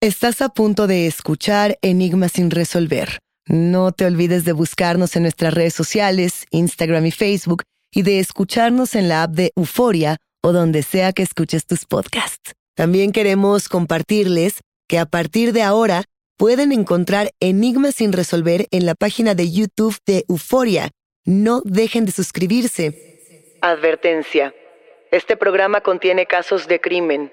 Estás a punto de escuchar Enigmas sin resolver. No te olvides de buscarnos en nuestras redes sociales, Instagram y Facebook, y de escucharnos en la app de Euforia o donde sea que escuches tus podcasts. También queremos compartirles que a partir de ahora pueden encontrar Enigmas sin resolver en la página de YouTube de Euforia. No dejen de suscribirse. Advertencia. Este programa contiene casos de crimen,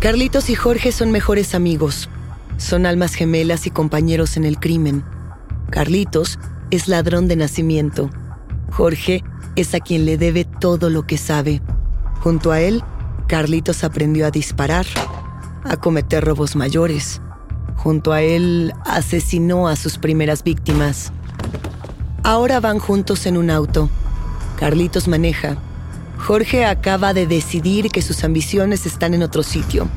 Carlitos y Jorge son mejores amigos. Son almas gemelas y compañeros en el crimen. Carlitos es ladrón de nacimiento. Jorge es a quien le debe todo lo que sabe. Junto a él, Carlitos aprendió a disparar, a cometer robos mayores. Junto a él, asesinó a sus primeras víctimas. Ahora van juntos en un auto. Carlitos maneja. Jorge acaba de decidir que sus ambiciones están en otro sitio.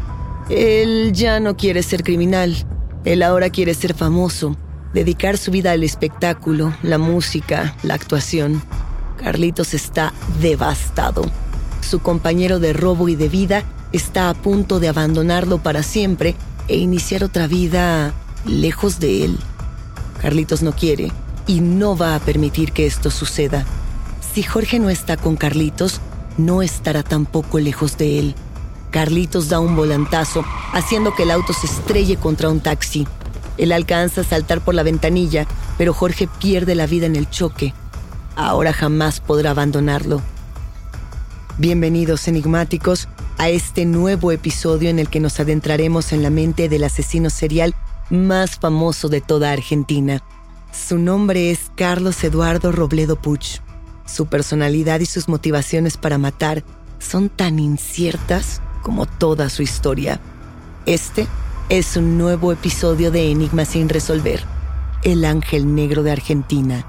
Él ya no quiere ser criminal. Él ahora quiere ser famoso, dedicar su vida al espectáculo, la música, la actuación. Carlitos está devastado. Su compañero de robo y de vida está a punto de abandonarlo para siempre e iniciar otra vida lejos de él. Carlitos no quiere y no va a permitir que esto suceda. Si Jorge no está con Carlitos, no estará tampoco lejos de él. Carlitos da un volantazo, haciendo que el auto se estrelle contra un taxi. Él alcanza a saltar por la ventanilla, pero Jorge pierde la vida en el choque. Ahora jamás podrá abandonarlo. Bienvenidos enigmáticos a este nuevo episodio en el que nos adentraremos en la mente del asesino serial más famoso de toda Argentina. Su nombre es Carlos Eduardo Robledo Puch. Su personalidad y sus motivaciones para matar son tan inciertas como toda su historia. Este es un nuevo episodio de Enigma sin resolver. El ángel negro de Argentina.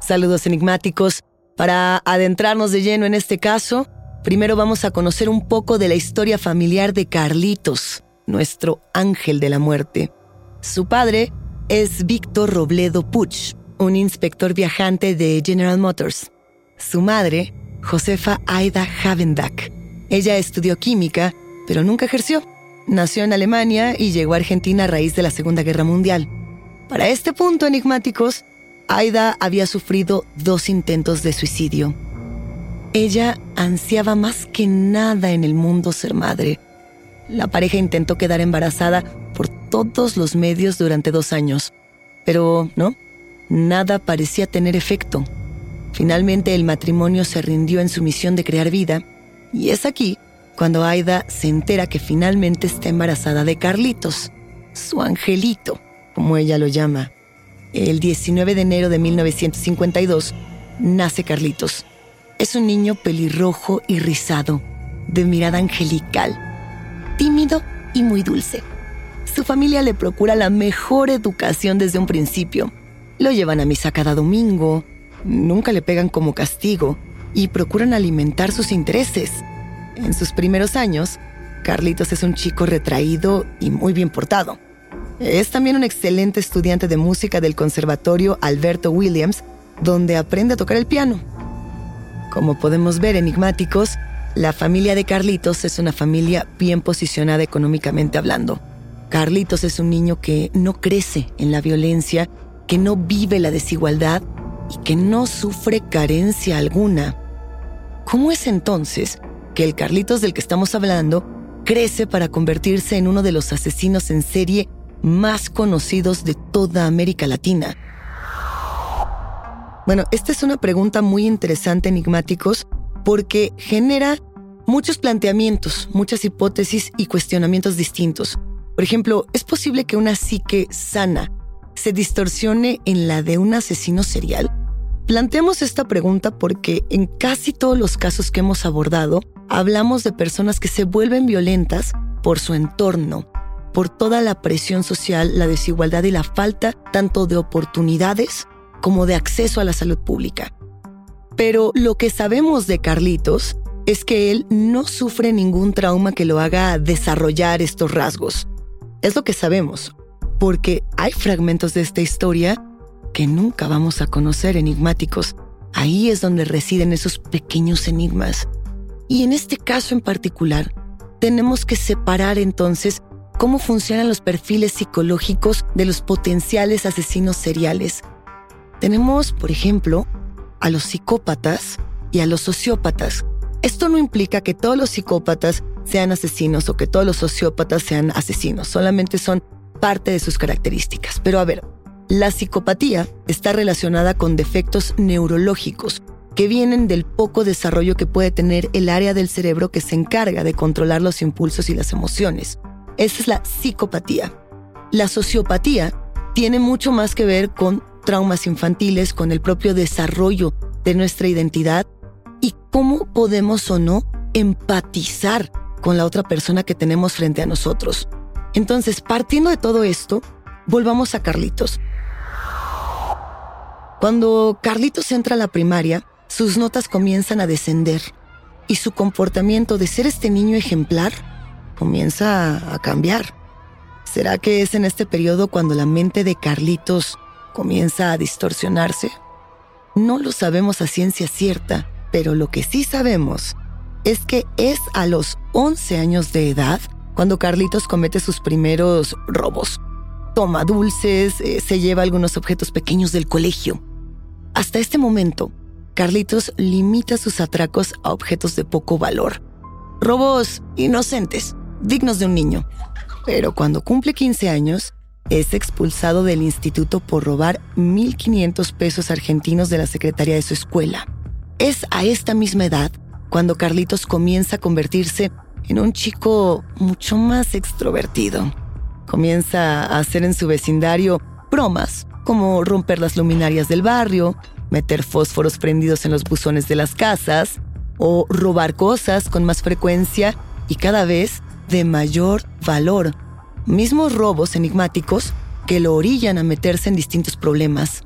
Saludos enigmáticos. Para adentrarnos de lleno en este caso, primero vamos a conocer un poco de la historia familiar de Carlitos, nuestro ángel de la muerte. Su padre es Víctor Robledo Puch, un inspector viajante de General Motors. Su madre, Josefa Aida Havendak. Ella estudió química, pero nunca ejerció. Nació en Alemania y llegó a Argentina a raíz de la Segunda Guerra Mundial. Para este punto, enigmáticos, Aida había sufrido dos intentos de suicidio. Ella ansiaba más que nada en el mundo ser madre. La pareja intentó quedar embarazada por todos los medios durante dos años, pero no, nada parecía tener efecto. Finalmente el matrimonio se rindió en su misión de crear vida, y es aquí cuando Aida se entera que finalmente está embarazada de Carlitos, su angelito, como ella lo llama. El 19 de enero de 1952 nace Carlitos. Es un niño pelirrojo y rizado, de mirada angelical, tímido y muy dulce. Su familia le procura la mejor educación desde un principio. Lo llevan a misa cada domingo, nunca le pegan como castigo y procuran alimentar sus intereses. En sus primeros años, Carlitos es un chico retraído y muy bien portado. Es también un excelente estudiante de música del Conservatorio Alberto Williams, donde aprende a tocar el piano. Como podemos ver enigmáticos, la familia de Carlitos es una familia bien posicionada económicamente hablando. Carlitos es un niño que no crece en la violencia, que no vive la desigualdad y que no sufre carencia alguna. ¿Cómo es entonces que el Carlitos del que estamos hablando crece para convertirse en uno de los asesinos en serie más conocidos de toda América Latina? Bueno, esta es una pregunta muy interesante, enigmáticos, porque genera muchos planteamientos, muchas hipótesis y cuestionamientos distintos. Por ejemplo, ¿es posible que una psique sana se distorsione en la de un asesino serial? Planteamos esta pregunta porque en casi todos los casos que hemos abordado, hablamos de personas que se vuelven violentas por su entorno, por toda la presión social, la desigualdad y la falta tanto de oportunidades como de acceso a la salud pública. Pero lo que sabemos de Carlitos es que él no sufre ningún trauma que lo haga desarrollar estos rasgos. Es lo que sabemos, porque hay fragmentos de esta historia que nunca vamos a conocer enigmáticos. Ahí es donde residen esos pequeños enigmas. Y en este caso en particular, tenemos que separar entonces cómo funcionan los perfiles psicológicos de los potenciales asesinos seriales. Tenemos, por ejemplo, a los psicópatas y a los sociópatas. Esto no implica que todos los psicópatas sean asesinos o que todos los sociópatas sean asesinos, solamente son parte de sus características. Pero a ver, la psicopatía está relacionada con defectos neurológicos que vienen del poco desarrollo que puede tener el área del cerebro que se encarga de controlar los impulsos y las emociones. Esa es la psicopatía. La sociopatía tiene mucho más que ver con traumas infantiles, con el propio desarrollo de nuestra identidad y cómo podemos o no empatizar con la otra persona que tenemos frente a nosotros. Entonces, partiendo de todo esto, volvamos a Carlitos. Cuando Carlitos entra a la primaria, sus notas comienzan a descender y su comportamiento de ser este niño ejemplar comienza a cambiar. ¿Será que es en este periodo cuando la mente de Carlitos comienza a distorsionarse? No lo sabemos a ciencia cierta, pero lo que sí sabemos es que es a los 11 años de edad cuando Carlitos comete sus primeros robos. Toma dulces, eh, se lleva algunos objetos pequeños del colegio. Hasta este momento, Carlitos limita sus atracos a objetos de poco valor. Robos inocentes, dignos de un niño. Pero cuando cumple 15 años, es expulsado del instituto por robar 1.500 pesos argentinos de la secretaria de su escuela. Es a esta misma edad cuando Carlitos comienza a convertirse en un chico mucho más extrovertido. Comienza a hacer en su vecindario bromas, como romper las luminarias del barrio, meter fósforos prendidos en los buzones de las casas, o robar cosas con más frecuencia y cada vez de mayor valor. Mismos robos enigmáticos que lo orillan a meterse en distintos problemas.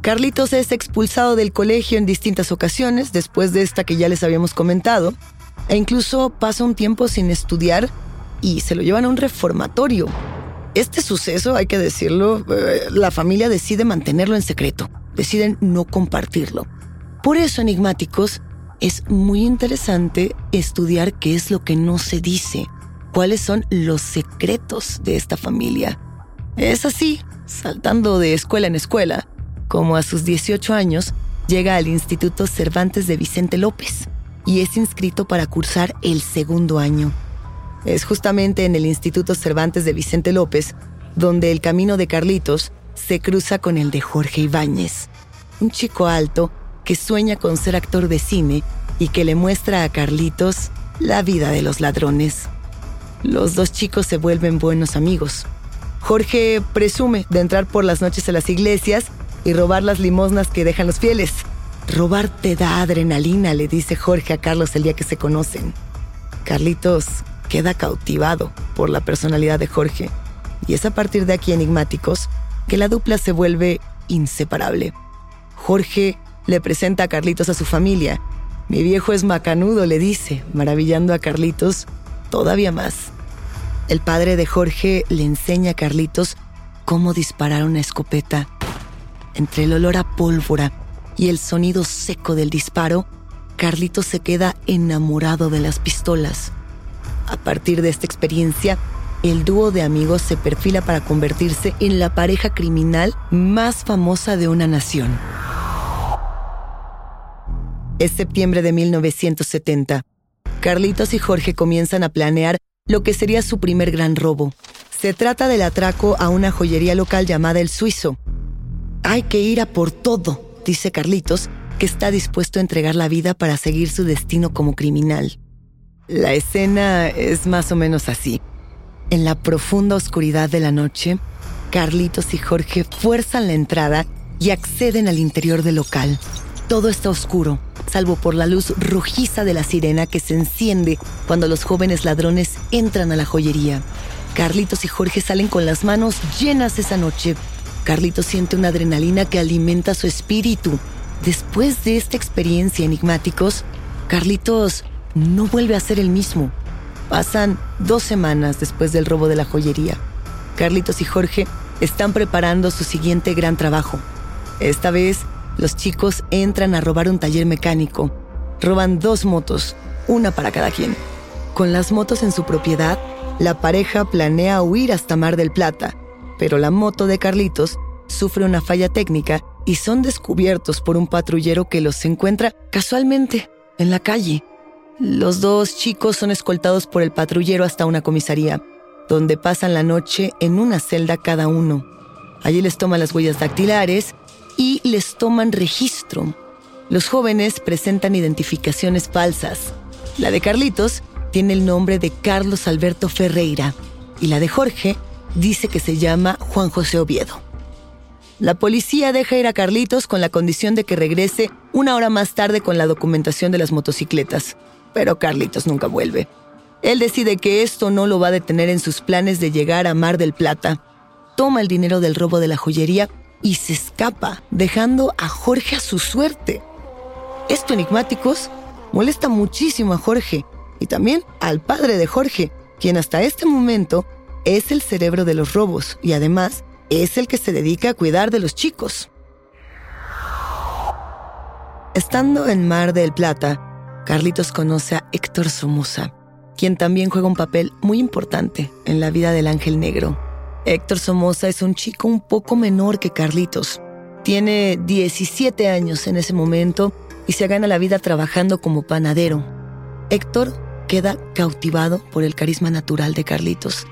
Carlitos es expulsado del colegio en distintas ocasiones, después de esta que ya les habíamos comentado, e incluso pasa un tiempo sin estudiar y se lo llevan a un reformatorio. Este suceso, hay que decirlo, eh, la familia decide mantenerlo en secreto, deciden no compartirlo. Por eso, enigmáticos, es muy interesante estudiar qué es lo que no se dice, cuáles son los secretos de esta familia. Es así, saltando de escuela en escuela, como a sus 18 años llega al Instituto Cervantes de Vicente López y es inscrito para cursar el segundo año. Es justamente en el Instituto Cervantes de Vicente López donde el camino de Carlitos se cruza con el de Jorge Ibáñez, un chico alto que sueña con ser actor de cine y que le muestra a Carlitos la vida de los ladrones. Los dos chicos se vuelven buenos amigos. Jorge presume de entrar por las noches a las iglesias y robar las limosnas que dejan los fieles. Robar te da adrenalina, le dice Jorge a Carlos el día que se conocen. Carlitos queda cautivado por la personalidad de Jorge y es a partir de aquí enigmáticos que la dupla se vuelve inseparable. Jorge le presenta a Carlitos a su familia. Mi viejo es macanudo, le dice, maravillando a Carlitos todavía más. El padre de Jorge le enseña a Carlitos cómo disparar una escopeta. Entre el olor a pólvora y el sonido seco del disparo, Carlitos se queda enamorado de las pistolas. A partir de esta experiencia, el dúo de amigos se perfila para convertirse en la pareja criminal más famosa de una nación. Es septiembre de 1970. Carlitos y Jorge comienzan a planear lo que sería su primer gran robo. Se trata del atraco a una joyería local llamada El Suizo. Hay que ir a por todo, dice Carlitos, que está dispuesto a entregar la vida para seguir su destino como criminal. La escena es más o menos así. En la profunda oscuridad de la noche, Carlitos y Jorge fuerzan la entrada y acceden al interior del local. Todo está oscuro, salvo por la luz rojiza de la sirena que se enciende cuando los jóvenes ladrones entran a la joyería. Carlitos y Jorge salen con las manos llenas esa noche. Carlitos siente una adrenalina que alimenta su espíritu. Después de esta experiencia enigmáticos, Carlitos no vuelve a ser el mismo. Pasan dos semanas después del robo de la joyería. Carlitos y Jorge están preparando su siguiente gran trabajo. Esta vez, los chicos entran a robar un taller mecánico. Roban dos motos, una para cada quien. Con las motos en su propiedad, la pareja planea huir hasta Mar del Plata, pero la moto de Carlitos sufre una falla técnica y son descubiertos por un patrullero que los encuentra casualmente en la calle. Los dos chicos son escoltados por el patrullero hasta una comisaría, donde pasan la noche en una celda cada uno. Allí les toman las huellas dactilares y les toman registro. Los jóvenes presentan identificaciones falsas. La de Carlitos tiene el nombre de Carlos Alberto Ferreira y la de Jorge dice que se llama Juan José Oviedo. La policía deja ir a Carlitos con la condición de que regrese una hora más tarde con la documentación de las motocicletas pero Carlitos nunca vuelve. Él decide que esto no lo va a detener en sus planes de llegar a Mar del Plata. Toma el dinero del robo de la joyería y se escapa, dejando a Jorge a su suerte. Esto, enigmáticos, molesta muchísimo a Jorge y también al padre de Jorge, quien hasta este momento es el cerebro de los robos y además es el que se dedica a cuidar de los chicos. Estando en Mar del Plata, Carlitos conoce a Héctor Somoza, quien también juega un papel muy importante en la vida del ángel negro. Héctor Somoza es un chico un poco menor que Carlitos. Tiene 17 años en ese momento y se gana la vida trabajando como panadero. Héctor queda cautivado por el carisma natural de Carlitos.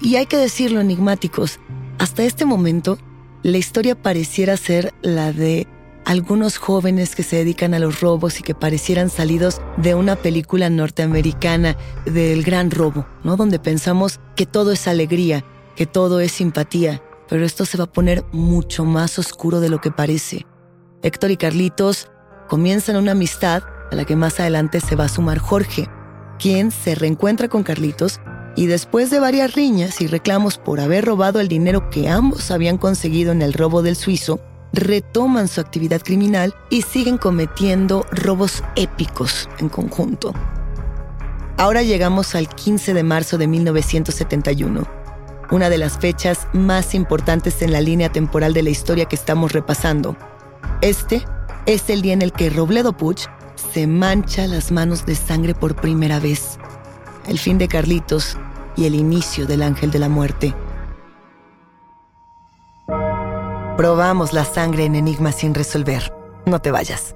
Y hay que decirlo, enigmáticos, hasta este momento la historia pareciera ser la de algunos jóvenes que se dedican a los robos y que parecieran salidos de una película norteamericana del gran robo, ¿no? Donde pensamos que todo es alegría, que todo es simpatía, pero esto se va a poner mucho más oscuro de lo que parece. Héctor y Carlitos comienzan una amistad a la que más adelante se va a sumar Jorge, quien se reencuentra con Carlitos y después de varias riñas y reclamos por haber robado el dinero que ambos habían conseguido en el robo del suizo, retoman su actividad criminal y siguen cometiendo robos épicos en conjunto. Ahora llegamos al 15 de marzo de 1971, una de las fechas más importantes en la línea temporal de la historia que estamos repasando. Este es el día en el que Robledo Puch se mancha las manos de sangre por primera vez. El fin de Carlitos y el inicio del ángel de la muerte. Probamos la sangre en Enigma sin resolver. No te vayas.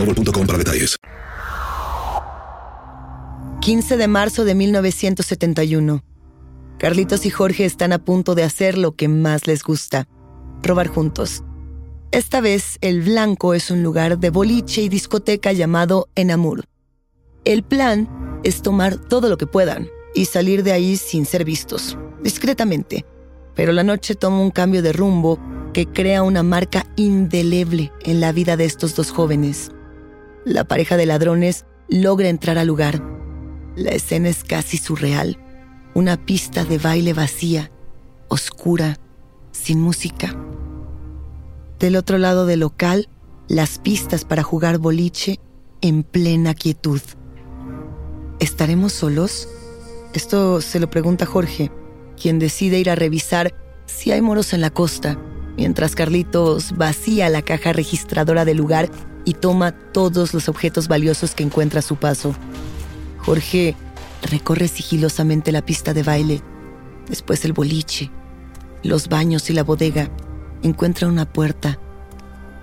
para detalles. 15 de marzo de 1971. Carlitos y Jorge están a punto de hacer lo que más les gusta, robar juntos. Esta vez el blanco es un lugar de boliche y discoteca llamado Enamur. El plan es tomar todo lo que puedan y salir de ahí sin ser vistos, discretamente. Pero la noche toma un cambio de rumbo que crea una marca indeleble en la vida de estos dos jóvenes. La pareja de ladrones logra entrar al lugar. La escena es casi surreal. Una pista de baile vacía, oscura, sin música. Del otro lado del local, las pistas para jugar boliche en plena quietud. ¿Estaremos solos? Esto se lo pregunta Jorge, quien decide ir a revisar si hay moros en la costa, mientras Carlitos vacía la caja registradora del lugar y toma todos los objetos valiosos que encuentra a su paso. Jorge recorre sigilosamente la pista de baile, después el boliche, los baños y la bodega. Encuentra una puerta.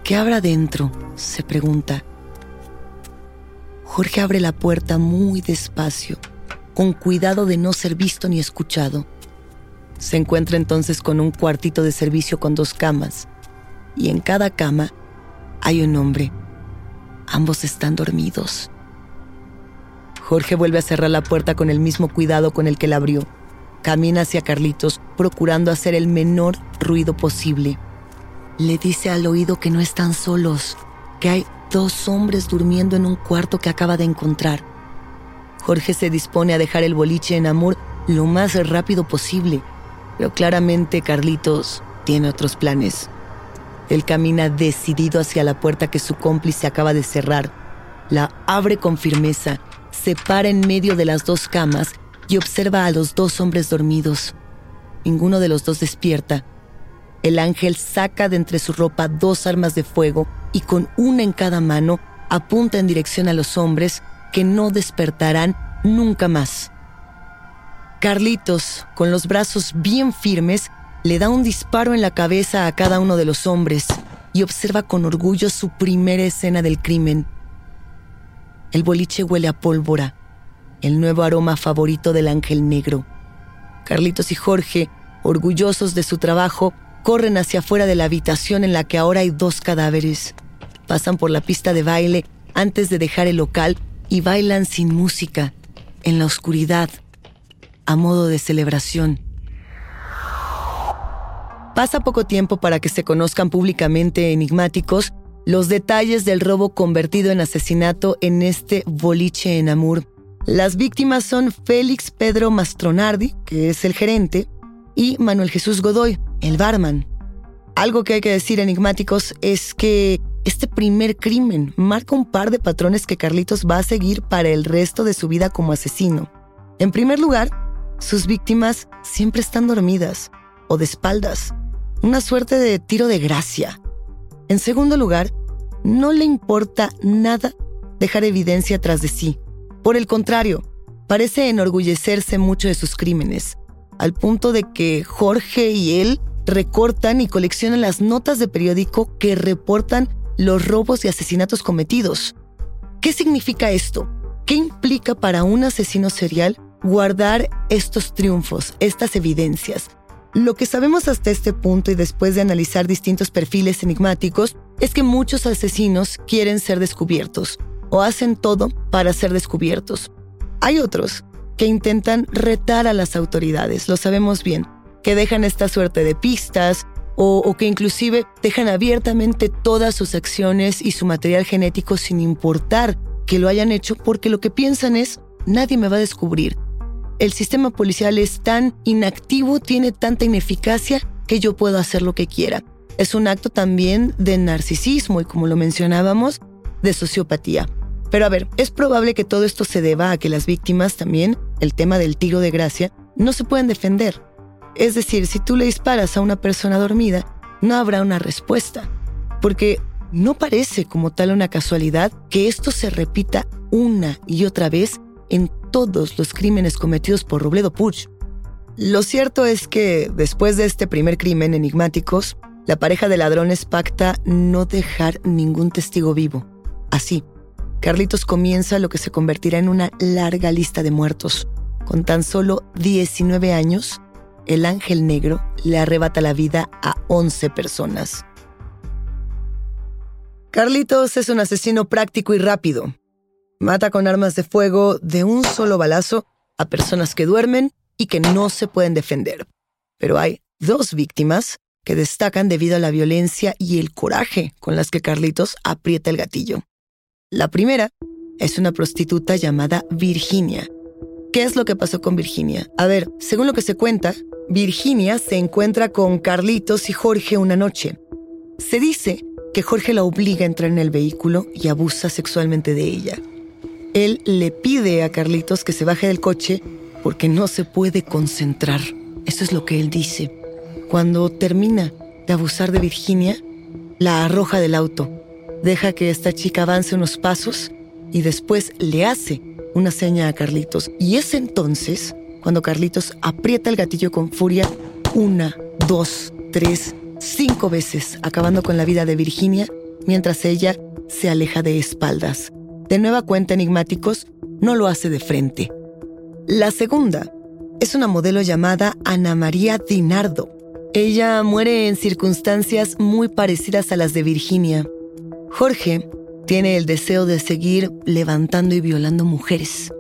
¿Qué habrá dentro? se pregunta. Jorge abre la puerta muy despacio, con cuidado de no ser visto ni escuchado. Se encuentra entonces con un cuartito de servicio con dos camas, y en cada cama hay un hombre. Ambos están dormidos. Jorge vuelve a cerrar la puerta con el mismo cuidado con el que la abrió. Camina hacia Carlitos, procurando hacer el menor ruido posible. Le dice al oído que no están solos, que hay dos hombres durmiendo en un cuarto que acaba de encontrar. Jorge se dispone a dejar el boliche en Amor lo más rápido posible, pero claramente Carlitos tiene otros planes. Él camina decidido hacia la puerta que su cómplice acaba de cerrar. La abre con firmeza, se para en medio de las dos camas y observa a los dos hombres dormidos. Ninguno de los dos despierta. El ángel saca de entre su ropa dos armas de fuego y con una en cada mano apunta en dirección a los hombres que no despertarán nunca más. Carlitos, con los brazos bien firmes, le da un disparo en la cabeza a cada uno de los hombres y observa con orgullo su primera escena del crimen. El boliche huele a pólvora, el nuevo aroma favorito del ángel negro. Carlitos y Jorge, orgullosos de su trabajo, corren hacia afuera de la habitación en la que ahora hay dos cadáveres. pasan por la pista de baile antes de dejar el local y bailan sin música, en la oscuridad, a modo de celebración. Pasa poco tiempo para que se conozcan públicamente enigmáticos los detalles del robo convertido en asesinato en este boliche en Amur. Las víctimas son Félix Pedro Mastronardi, que es el gerente, y Manuel Jesús Godoy, el barman. Algo que hay que decir enigmáticos es que este primer crimen marca un par de patrones que Carlitos va a seguir para el resto de su vida como asesino. En primer lugar, sus víctimas siempre están dormidas o de espaldas, una suerte de tiro de gracia. En segundo lugar, no le importa nada dejar evidencia tras de sí. Por el contrario, parece enorgullecerse mucho de sus crímenes, al punto de que Jorge y él recortan y coleccionan las notas de periódico que reportan los robos y asesinatos cometidos. ¿Qué significa esto? ¿Qué implica para un asesino serial guardar estos triunfos, estas evidencias? Lo que sabemos hasta este punto y después de analizar distintos perfiles enigmáticos es que muchos asesinos quieren ser descubiertos o hacen todo para ser descubiertos. Hay otros que intentan retar a las autoridades, lo sabemos bien, que dejan esta suerte de pistas o, que inclusive dejan abiertamente todas sus acciones y su material genético sin importar que lo hayan hecho porque lo que piensan es nadie me va a descubrir. El sistema policial es tan inactivo, tiene tanta ineficacia que yo puedo hacer lo que quiera. Es un acto también de narcisismo y como lo mencionábamos, de sociopatía. Pero a ver, es probable que todo esto se deba a que las víctimas también, el tema del tiro de gracia, no se pueden defender. Es decir, si tú le disparas a una persona dormida, no habrá una respuesta, porque no parece como tal una casualidad que esto se repita una y otra vez en todos los crímenes cometidos por Robledo Puch. Lo cierto es que, después de este primer crimen enigmáticos, la pareja de ladrones pacta no dejar ningún testigo vivo. Así, Carlitos comienza lo que se convertirá en una larga lista de muertos. Con tan solo 19 años, el ángel negro le arrebata la vida a 11 personas. Carlitos es un asesino práctico y rápido. Mata con armas de fuego de un solo balazo a personas que duermen y que no se pueden defender. Pero hay dos víctimas que destacan debido a la violencia y el coraje con las que Carlitos aprieta el gatillo. La primera es una prostituta llamada Virginia. ¿Qué es lo que pasó con Virginia? A ver, según lo que se cuenta, Virginia se encuentra con Carlitos y Jorge una noche. Se dice que Jorge la obliga a entrar en el vehículo y abusa sexualmente de ella. Él le pide a Carlitos que se baje del coche porque no se puede concentrar. Eso es lo que él dice. Cuando termina de abusar de Virginia, la arroja del auto, deja que esta chica avance unos pasos y después le hace una seña a Carlitos. Y es entonces cuando Carlitos aprieta el gatillo con furia una, dos, tres, cinco veces, acabando con la vida de Virginia mientras ella se aleja de espaldas. De nueva cuenta enigmáticos, no lo hace de frente. La segunda es una modelo llamada Ana María Dinardo. Ella muere en circunstancias muy parecidas a las de Virginia. Jorge tiene el deseo de seguir levantando y violando mujeres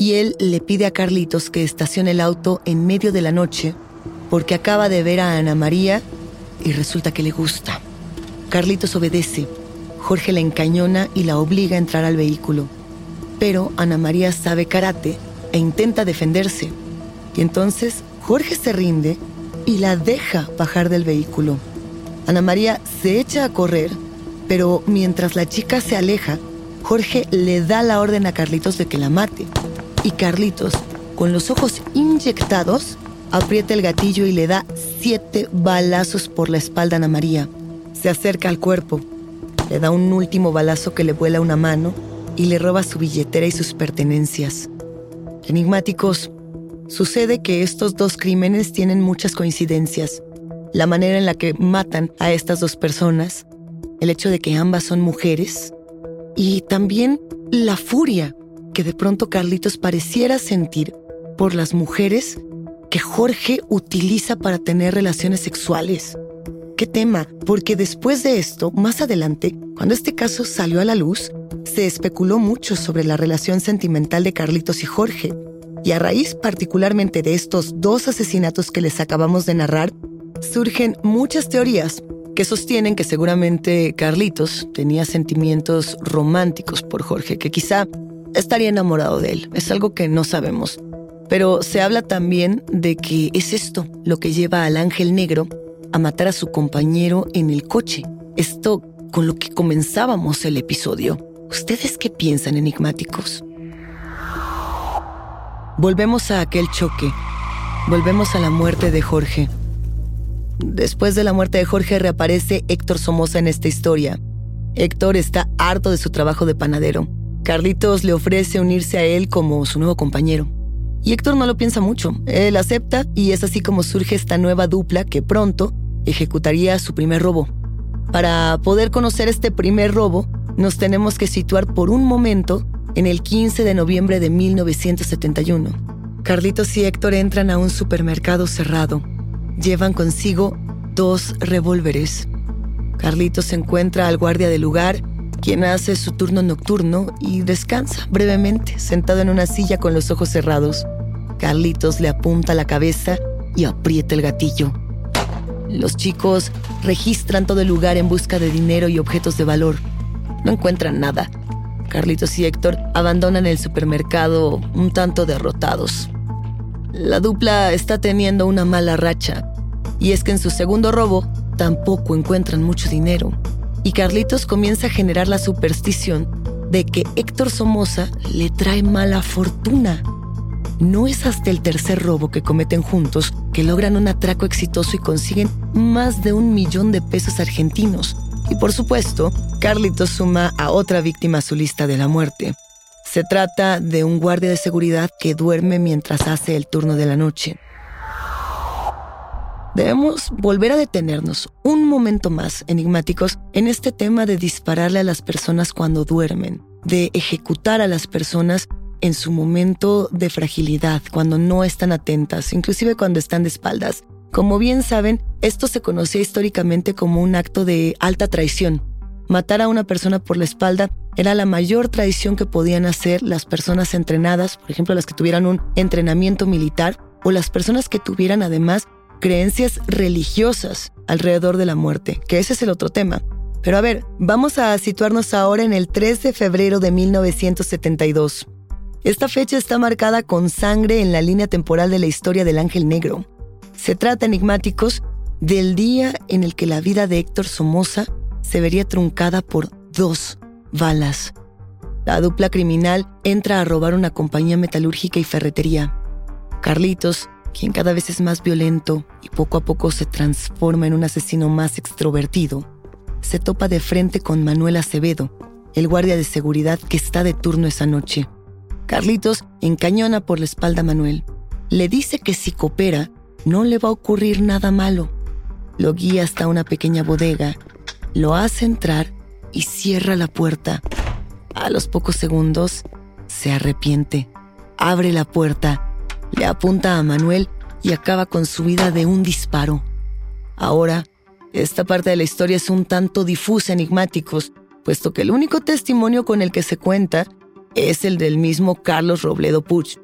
y él le pide a Carlitos que estacione el auto en medio de la noche porque acaba de ver a Ana María y resulta que le gusta. Carlitos obedece. Jorge la encañona y la obliga a entrar al vehículo. Pero Ana María sabe karate e intenta defenderse. Y entonces Jorge se rinde y la deja bajar del vehículo. Ana María se echa a correr, pero mientras la chica se aleja, Jorge le da la orden a Carlitos de que la mate y Carlitos, con los ojos inyectados, aprieta el gatillo y le da siete balazos por la espalda a Ana María. Se acerca al cuerpo, le da un último balazo que le vuela una mano y le roba su billetera y sus pertenencias. Enigmáticos, sucede que estos dos crímenes tienen muchas coincidencias. La manera en la que matan a estas dos personas, el hecho de que ambas son mujeres y también la furia que de pronto Carlitos pareciera sentir por las mujeres que Jorge utiliza para tener relaciones sexuales. Qué tema, porque después de esto, más adelante, cuando este caso salió a la luz, se especuló mucho sobre la relación sentimental de Carlitos y Jorge. Y a raíz particularmente de estos dos asesinatos que les acabamos de narrar, surgen muchas teorías que sostienen que seguramente Carlitos tenía sentimientos románticos por Jorge, que quizá estaría enamorado de él. Es algo que no sabemos. Pero se habla también de que es esto lo que lleva al ángel negro a matar a su compañero en el coche. Esto con lo que comenzábamos el episodio. ¿Ustedes qué piensan, enigmáticos? Volvemos a aquel choque. Volvemos a la muerte de Jorge. Después de la muerte de Jorge reaparece Héctor Somoza en esta historia. Héctor está harto de su trabajo de panadero. Carlitos le ofrece unirse a él como su nuevo compañero. Y Héctor no lo piensa mucho. Él acepta y es así como surge esta nueva dupla que pronto ejecutaría su primer robo. Para poder conocer este primer robo, nos tenemos que situar por un momento en el 15 de noviembre de 1971. Carlitos y Héctor entran a un supermercado cerrado. Llevan consigo dos revólveres. Carlitos encuentra al guardia del lugar, quien hace su turno nocturno y descansa brevemente, sentado en una silla con los ojos cerrados. Carlitos le apunta la cabeza y aprieta el gatillo. Los chicos registran todo el lugar en busca de dinero y objetos de valor. No encuentran nada. Carlitos y Héctor abandonan el supermercado un tanto derrotados. La dupla está teniendo una mala racha y es que en su segundo robo tampoco encuentran mucho dinero. Y Carlitos comienza a generar la superstición de que Héctor Somoza le trae mala fortuna. No es hasta el tercer robo que cometen juntos que logran un atraco exitoso y consiguen más de un millón de pesos argentinos. Y por supuesto, Carlitos suma a otra víctima a su lista de la muerte. Se trata de un guardia de seguridad que duerme mientras hace el turno de la noche. Debemos volver a detenernos un momento más, enigmáticos, en este tema de dispararle a las personas cuando duermen, de ejecutar a las personas en su momento de fragilidad, cuando no están atentas, inclusive cuando están de espaldas. Como bien saben, esto se conocía históricamente como un acto de alta traición. Matar a una persona por la espalda era la mayor traición que podían hacer las personas entrenadas, por ejemplo, las que tuvieran un entrenamiento militar o las personas que tuvieran además creencias religiosas alrededor de la muerte, que ese es el otro tema. Pero a ver, vamos a situarnos ahora en el 3 de febrero de 1972. Esta fecha está marcada con sangre en la línea temporal de la historia del Ángel Negro. Se trata, enigmáticos, del día en el que la vida de Héctor Somoza se vería truncada por dos balas. La dupla criminal entra a robar una compañía metalúrgica y ferretería. Carlitos quien cada vez es más violento y poco a poco se transforma en un asesino más extrovertido, se topa de frente con Manuel Acevedo, el guardia de seguridad que está de turno esa noche. Carlitos encañona por la espalda a Manuel. Le dice que si coopera, no le va a ocurrir nada malo. Lo guía hasta una pequeña bodega, lo hace entrar y cierra la puerta. A los pocos segundos, se arrepiente, abre la puerta le apunta a Manuel y acaba con su vida de un disparo. Ahora, esta parte de la historia es un tanto difusa, enigmáticos, puesto que el único testimonio con el que se cuenta es el del mismo Carlos Robledo Puch.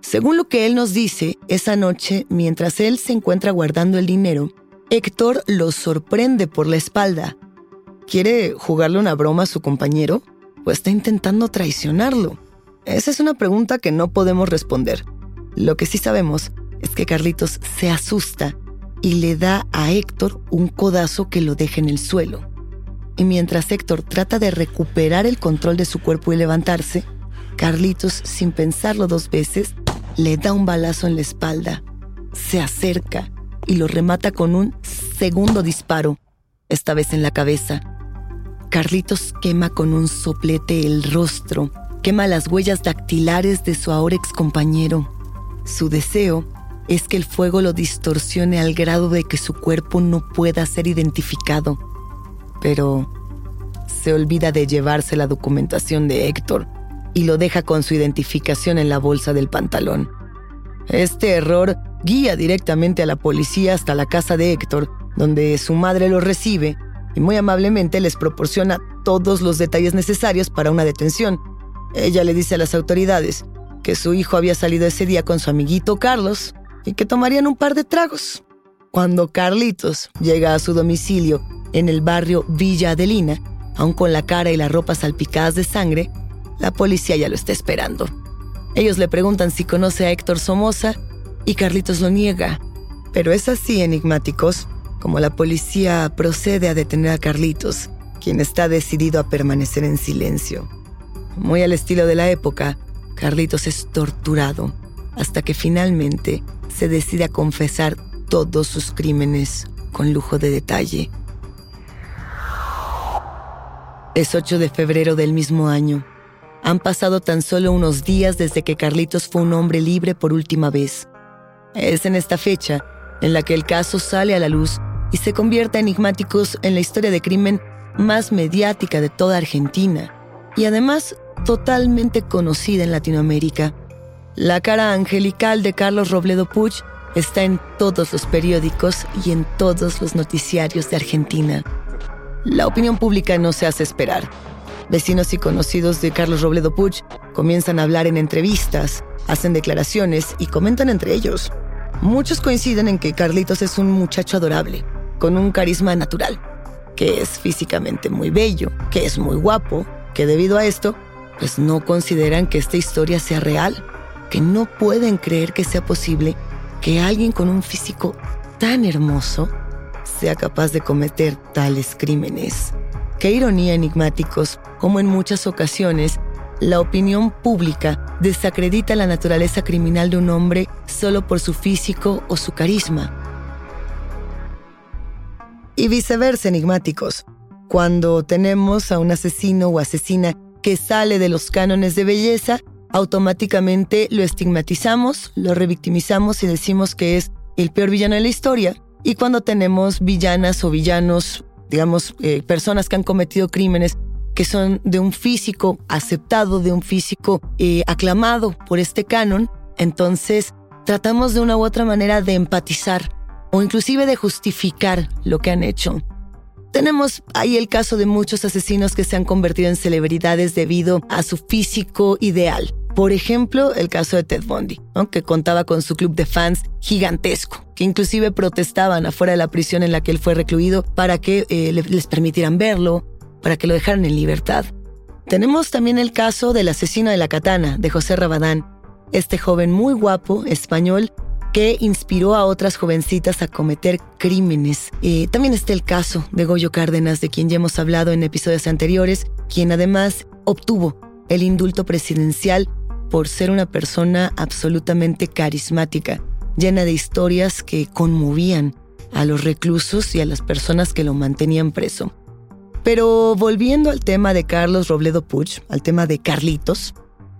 Según lo que él nos dice, esa noche, mientras él se encuentra guardando el dinero, Héctor lo sorprende por la espalda. ¿Quiere jugarle una broma a su compañero? ¿O está intentando traicionarlo? Esa es una pregunta que no podemos responder. Lo que sí sabemos es que Carlitos se asusta y le da a Héctor un codazo que lo deja en el suelo. Y mientras Héctor trata de recuperar el control de su cuerpo y levantarse, Carlitos, sin pensarlo dos veces, le da un balazo en la espalda, se acerca y lo remata con un segundo disparo, esta vez en la cabeza. Carlitos quema con un soplete el rostro, quema las huellas dactilares de su ahora ex compañero su deseo es que el fuego lo distorsione al grado de que su cuerpo no pueda ser identificado. Pero se olvida de llevarse la documentación de Héctor y lo deja con su identificación en la bolsa del pantalón. Este error guía directamente a la policía hasta la casa de Héctor donde su madre los recibe y muy amablemente les proporciona todos los detalles necesarios para una detención. Ella le dice a las autoridades que su hijo había salido ese día con su amiguito Carlos y que tomarían un par de tragos. Cuando Carlitos llega a su domicilio en el barrio Villa Adelina, aún con la cara y la ropa salpicadas de sangre, la policía ya lo está esperando. Ellos le preguntan si conoce a Héctor Somoza y Carlitos lo niega. Pero es así, enigmáticos, como la policía procede a detener a Carlitos, quien está decidido a permanecer en silencio. Muy al estilo de la época, Carlitos es torturado hasta que finalmente se decide a confesar todos sus crímenes con lujo de detalle. Es 8 de febrero del mismo año. Han pasado tan solo unos días desde que Carlitos fue un hombre libre por última vez. Es en esta fecha en la que el caso sale a la luz y se convierte enigmáticos en la historia de crimen más mediática de toda Argentina y además totalmente conocida en Latinoamérica. La cara angelical de Carlos Robledo Puch está en todos los periódicos y en todos los noticiarios de Argentina. La opinión pública no se hace esperar. Vecinos y conocidos de Carlos Robledo Puch comienzan a hablar en entrevistas, hacen declaraciones y comentan entre ellos. Muchos coinciden en que Carlitos es un muchacho adorable, con un carisma natural, que es físicamente muy bello, que es muy guapo, que debido a esto, pues no consideran que esta historia sea real, que no pueden creer que sea posible que alguien con un físico tan hermoso sea capaz de cometer tales crímenes. Qué ironía enigmáticos, como en muchas ocasiones, la opinión pública desacredita la naturaleza criminal de un hombre solo por su físico o su carisma. Y viceversa, enigmáticos. Cuando tenemos a un asesino o asesina que sale de los cánones de belleza, automáticamente lo estigmatizamos, lo revictimizamos y decimos que es el peor villano de la historia, y cuando tenemos villanas o villanos, digamos, eh, personas que han cometido crímenes que son de un físico aceptado, de un físico eh, aclamado por este canon, entonces tratamos de una u otra manera de empatizar o inclusive de justificar lo que han hecho. Tenemos ahí el caso de muchos asesinos que se han convertido en celebridades debido a su físico ideal. Por ejemplo, el caso de Ted Bundy, que contaba con su club de fans gigantesco, que inclusive protestaban afuera de la prisión en la que él fue recluido para que eh, les permitieran verlo, para que lo dejaran en libertad. Tenemos también el caso del asesino de la katana, de José Rabadán, este joven muy guapo, español, que inspiró a otras jovencitas a cometer crímenes. Eh, también está el caso de Goyo Cárdenas, de quien ya hemos hablado en episodios anteriores, quien además obtuvo el indulto presidencial por ser una persona absolutamente carismática, llena de historias que conmovían a los reclusos y a las personas que lo mantenían preso. Pero volviendo al tema de Carlos Robledo Puch, al tema de Carlitos,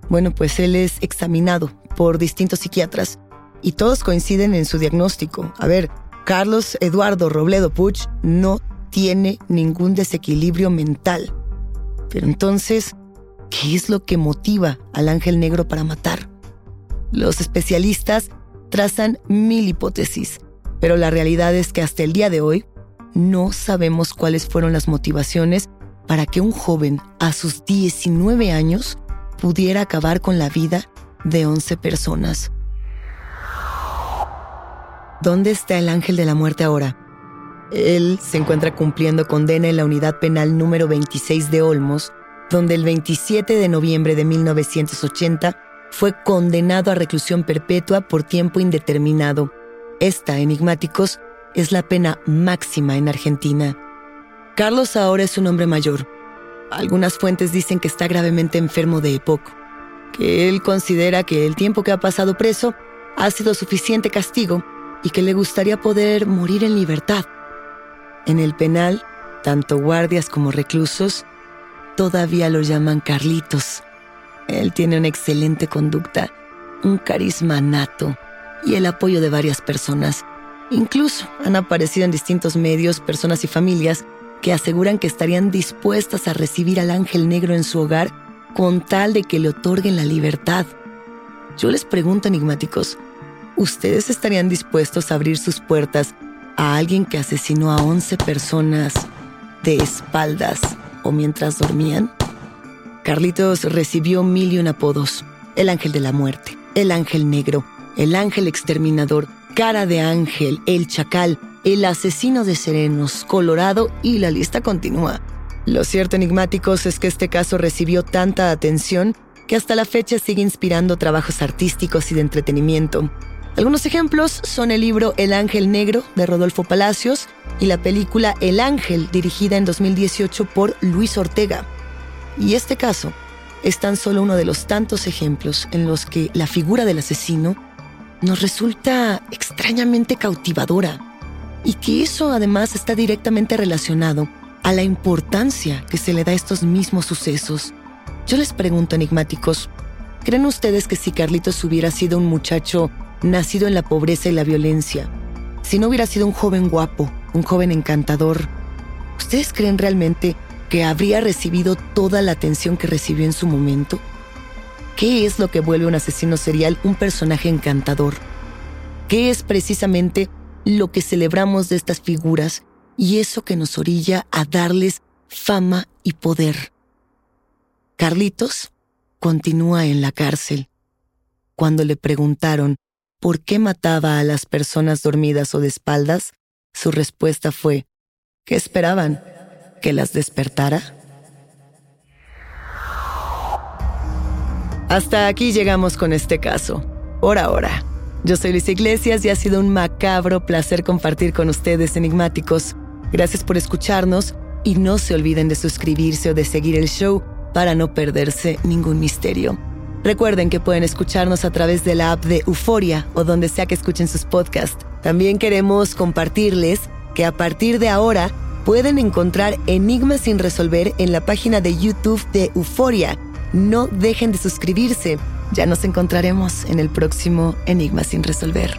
bueno, pues él es examinado por distintos psiquiatras y todos coinciden en su diagnóstico. A ver, Carlos Eduardo Robledo Puch no tiene ningún desequilibrio mental. Pero entonces, ¿Qué es lo que motiva al ángel negro para matar? Los especialistas trazan mil hipótesis, pero la realidad es que hasta el día de hoy no sabemos cuáles fueron las motivaciones para que un joven a sus 19 años pudiera acabar con la vida de 11 personas. ¿Dónde está el ángel de la muerte ahora? Él se encuentra cumpliendo condena en la unidad penal número 26 de Olmos donde el 27 de noviembre de 1980 fue condenado a reclusión perpetua por tiempo indeterminado. Esta, enigmáticos, es la pena máxima en Argentina. Carlos ahora es un hombre mayor. Algunas fuentes dicen que está gravemente enfermo de EPOC, que él considera que el tiempo que ha pasado preso ha sido suficiente castigo y que le gustaría poder morir en libertad. En el penal, tanto guardias como reclusos todavía lo llaman Carlitos. Él tiene una excelente conducta, un carisma nato y el apoyo de varias personas. Incluso han aparecido en distintos medios personas y familias que aseguran que estarían dispuestas a recibir al ángel negro en su hogar con tal de que le otorguen la libertad. Yo les pregunto, enigmáticos, ¿ustedes estarían dispuestos a abrir sus puertas a alguien que asesinó a 11 personas de espaldas mientras dormían? Carlitos recibió mil y un apodos. El ángel de la muerte, el ángel negro, el ángel exterminador, cara de ángel, el chacal, el asesino de serenos, Colorado y la lista continúa. Lo cierto, enigmáticos, es que este caso recibió tanta atención que hasta la fecha sigue inspirando trabajos artísticos y de entretenimiento. Algunos ejemplos son el libro El Ángel Negro de Rodolfo Palacios y la película El Ángel dirigida en 2018 por Luis Ortega. Y este caso es tan solo uno de los tantos ejemplos en los que la figura del asesino nos resulta extrañamente cautivadora y que eso además está directamente relacionado a la importancia que se le da a estos mismos sucesos. Yo les pregunto, enigmáticos, ¿creen ustedes que si Carlitos hubiera sido un muchacho nacido en la pobreza y la violencia, si no hubiera sido un joven guapo, un joven encantador, ¿ustedes creen realmente que habría recibido toda la atención que recibió en su momento? ¿Qué es lo que vuelve un asesino serial un personaje encantador? ¿Qué es precisamente lo que celebramos de estas figuras y eso que nos orilla a darles fama y poder? Carlitos continúa en la cárcel. Cuando le preguntaron por qué mataba a las personas dormidas o de espaldas, su respuesta fue, ¿qué esperaban? ¿Que las despertara? Hasta aquí llegamos con este caso, por ahora. Yo soy Luis Iglesias y ha sido un macabro placer compartir con ustedes enigmáticos. Gracias por escucharnos y no se olviden de suscribirse o de seguir el show para no perderse ningún misterio. Recuerden que pueden escucharnos a través de la app de Euforia o donde sea que escuchen sus podcasts. También queremos compartirles que a partir de ahora pueden encontrar Enigmas sin resolver en la página de YouTube de Euforia. No dejen de suscribirse. Ya nos encontraremos en el próximo Enigma sin resolver.